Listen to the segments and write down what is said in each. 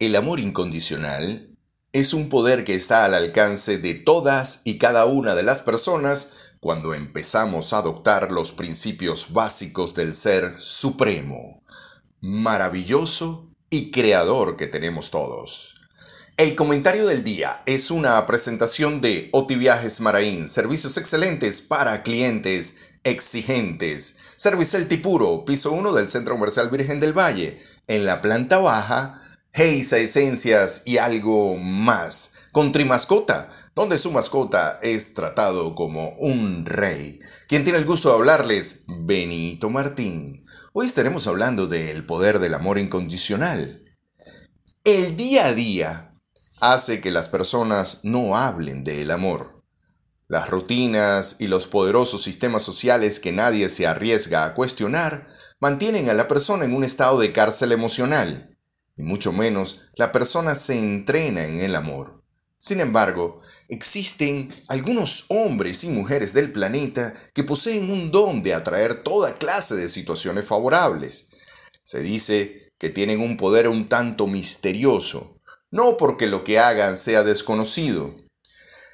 El amor incondicional es un poder que está al alcance de todas y cada una de las personas cuando empezamos a adoptar los principios básicos del ser supremo, maravilloso y creador que tenemos todos. El comentario del día es una presentación de Oti Viajes Maraín, servicios excelentes para clientes exigentes. Servicel Tipuro, piso 1 del Centro Comercial Virgen del Valle, en la planta baja Heisa Esencias y algo más. Con Trimascota, donde su mascota es tratado como un rey. Quien tiene el gusto de hablarles, Benito Martín. Hoy estaremos hablando del poder del amor incondicional. El día a día hace que las personas no hablen del amor. Las rutinas y los poderosos sistemas sociales que nadie se arriesga a cuestionar mantienen a la persona en un estado de cárcel emocional y mucho menos la persona se entrena en el amor. Sin embargo, existen algunos hombres y mujeres del planeta que poseen un don de atraer toda clase de situaciones favorables. Se dice que tienen un poder un tanto misterioso, no porque lo que hagan sea desconocido,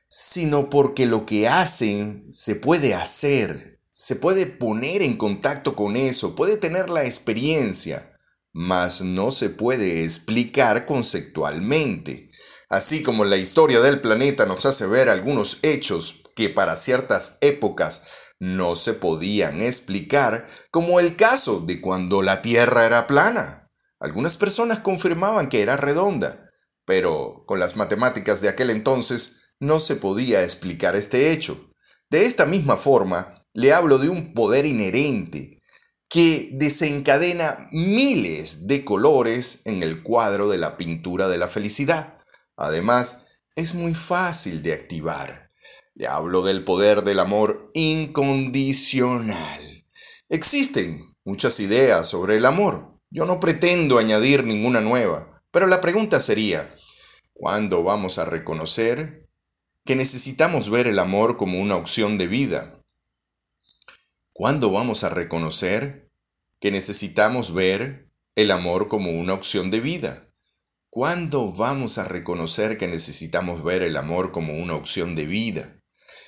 sino porque lo que hacen se puede hacer, se puede poner en contacto con eso, puede tener la experiencia mas no se puede explicar conceptualmente. Así como la historia del planeta nos hace ver algunos hechos que para ciertas épocas no se podían explicar, como el caso de cuando la Tierra era plana. Algunas personas confirmaban que era redonda, pero con las matemáticas de aquel entonces no se podía explicar este hecho. De esta misma forma, le hablo de un poder inherente que desencadena miles de colores en el cuadro de la pintura de la felicidad. Además, es muy fácil de activar. Le hablo del poder del amor incondicional. Existen muchas ideas sobre el amor. Yo no pretendo añadir ninguna nueva, pero la pregunta sería, ¿cuándo vamos a reconocer que necesitamos ver el amor como una opción de vida? ¿Cuándo vamos a reconocer que necesitamos ver el amor como una opción de vida. ¿Cuándo vamos a reconocer que necesitamos ver el amor como una opción de vida?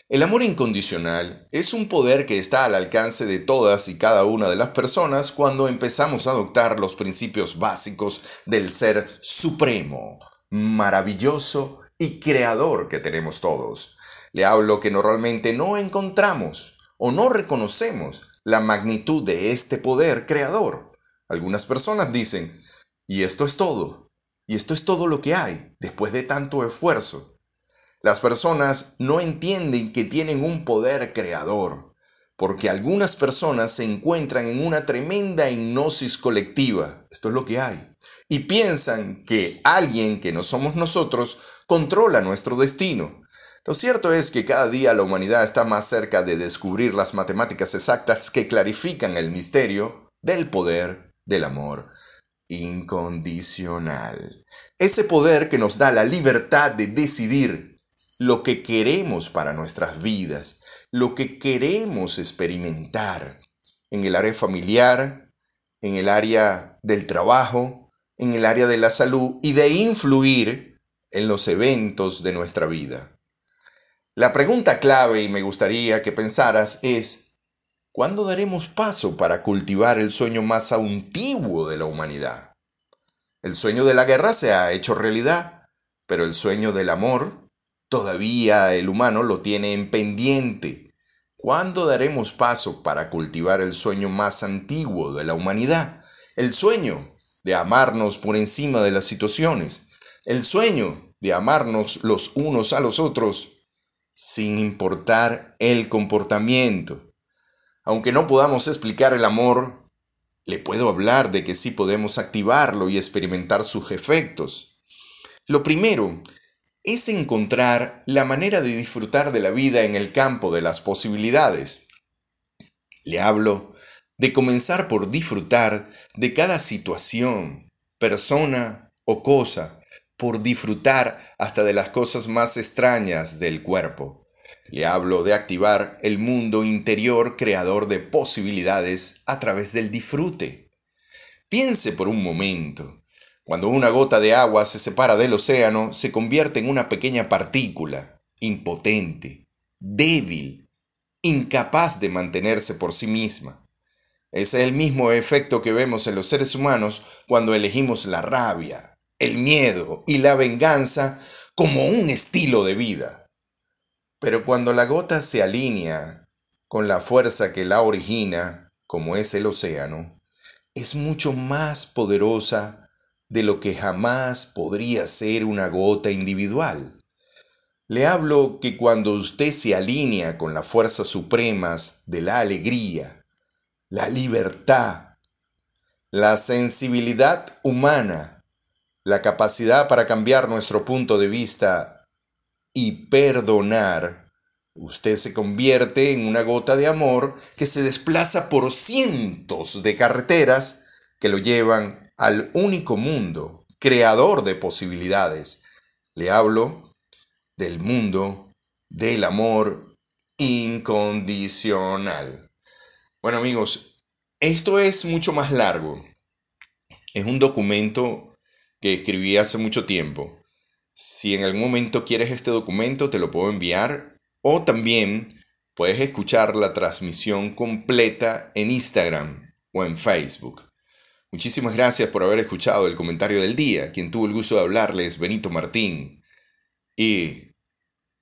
El amor incondicional es un poder que está al alcance de todas y cada una de las personas cuando empezamos a adoptar los principios básicos del ser supremo, maravilloso y creador que tenemos todos. Le hablo que normalmente no encontramos o no reconocemos la magnitud de este poder creador. Algunas personas dicen, y esto es todo, y esto es todo lo que hay después de tanto esfuerzo. Las personas no entienden que tienen un poder creador, porque algunas personas se encuentran en una tremenda hipnosis colectiva, esto es lo que hay, y piensan que alguien que no somos nosotros controla nuestro destino, lo cierto es que cada día la humanidad está más cerca de descubrir las matemáticas exactas que clarifican el misterio del poder del amor incondicional. Ese poder que nos da la libertad de decidir lo que queremos para nuestras vidas, lo que queremos experimentar en el área familiar, en el área del trabajo, en el área de la salud y de influir en los eventos de nuestra vida. La pregunta clave y me gustaría que pensaras es, ¿cuándo daremos paso para cultivar el sueño más antiguo de la humanidad? El sueño de la guerra se ha hecho realidad, pero el sueño del amor todavía el humano lo tiene en pendiente. ¿Cuándo daremos paso para cultivar el sueño más antiguo de la humanidad? El sueño de amarnos por encima de las situaciones. El sueño de amarnos los unos a los otros sin importar el comportamiento. Aunque no podamos explicar el amor, le puedo hablar de que sí podemos activarlo y experimentar sus efectos. Lo primero es encontrar la manera de disfrutar de la vida en el campo de las posibilidades. Le hablo de comenzar por disfrutar de cada situación, persona o cosa por disfrutar hasta de las cosas más extrañas del cuerpo. Le hablo de activar el mundo interior creador de posibilidades a través del disfrute. Piense por un momento, Cuando una gota de agua se separa del océano, se convierte en una pequeña partícula, impotente, débil, incapaz de mantenerse por sí misma. Es el mismo efecto que vemos en los seres humanos cuando elegimos la rabia, el miedo y la venganza como un estilo de vida. Pero cuando la gota se alinea con la fuerza que la origina, como es el océano, es mucho más poderosa de lo que jamás podría ser una gota individual. Le hablo que cuando usted se alinea con las fuerzas supremas de la alegría, la libertad, la sensibilidad humana, la capacidad para cambiar nuestro punto de vista y perdonar, usted se convierte en una gota de amor que se desplaza por cientos de carreteras que lo llevan al único mundo, creador de posibilidades. Le hablo del mundo del amor incondicional. Bueno amigos, esto es mucho más largo. Es un documento que escribí hace mucho tiempo. Si en algún momento quieres este documento, te lo puedo enviar. O también puedes escuchar la transmisión completa en Instagram o en Facebook. Muchísimas gracias por haber escuchado el comentario del día. Quien tuvo el gusto de hablarles, Benito Martín. Y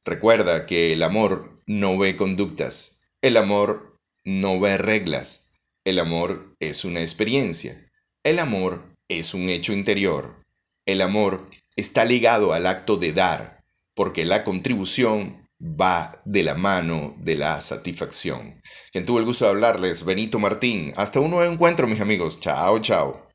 recuerda que el amor no ve conductas, el amor no ve reglas, el amor es una experiencia, el amor es un hecho interior, el amor está ligado al acto de dar, porque la contribución va de la mano de la satisfacción. Quien tuvo el gusto de hablarles, Benito Martín. Hasta un nuevo encuentro, mis amigos. Chao, chao.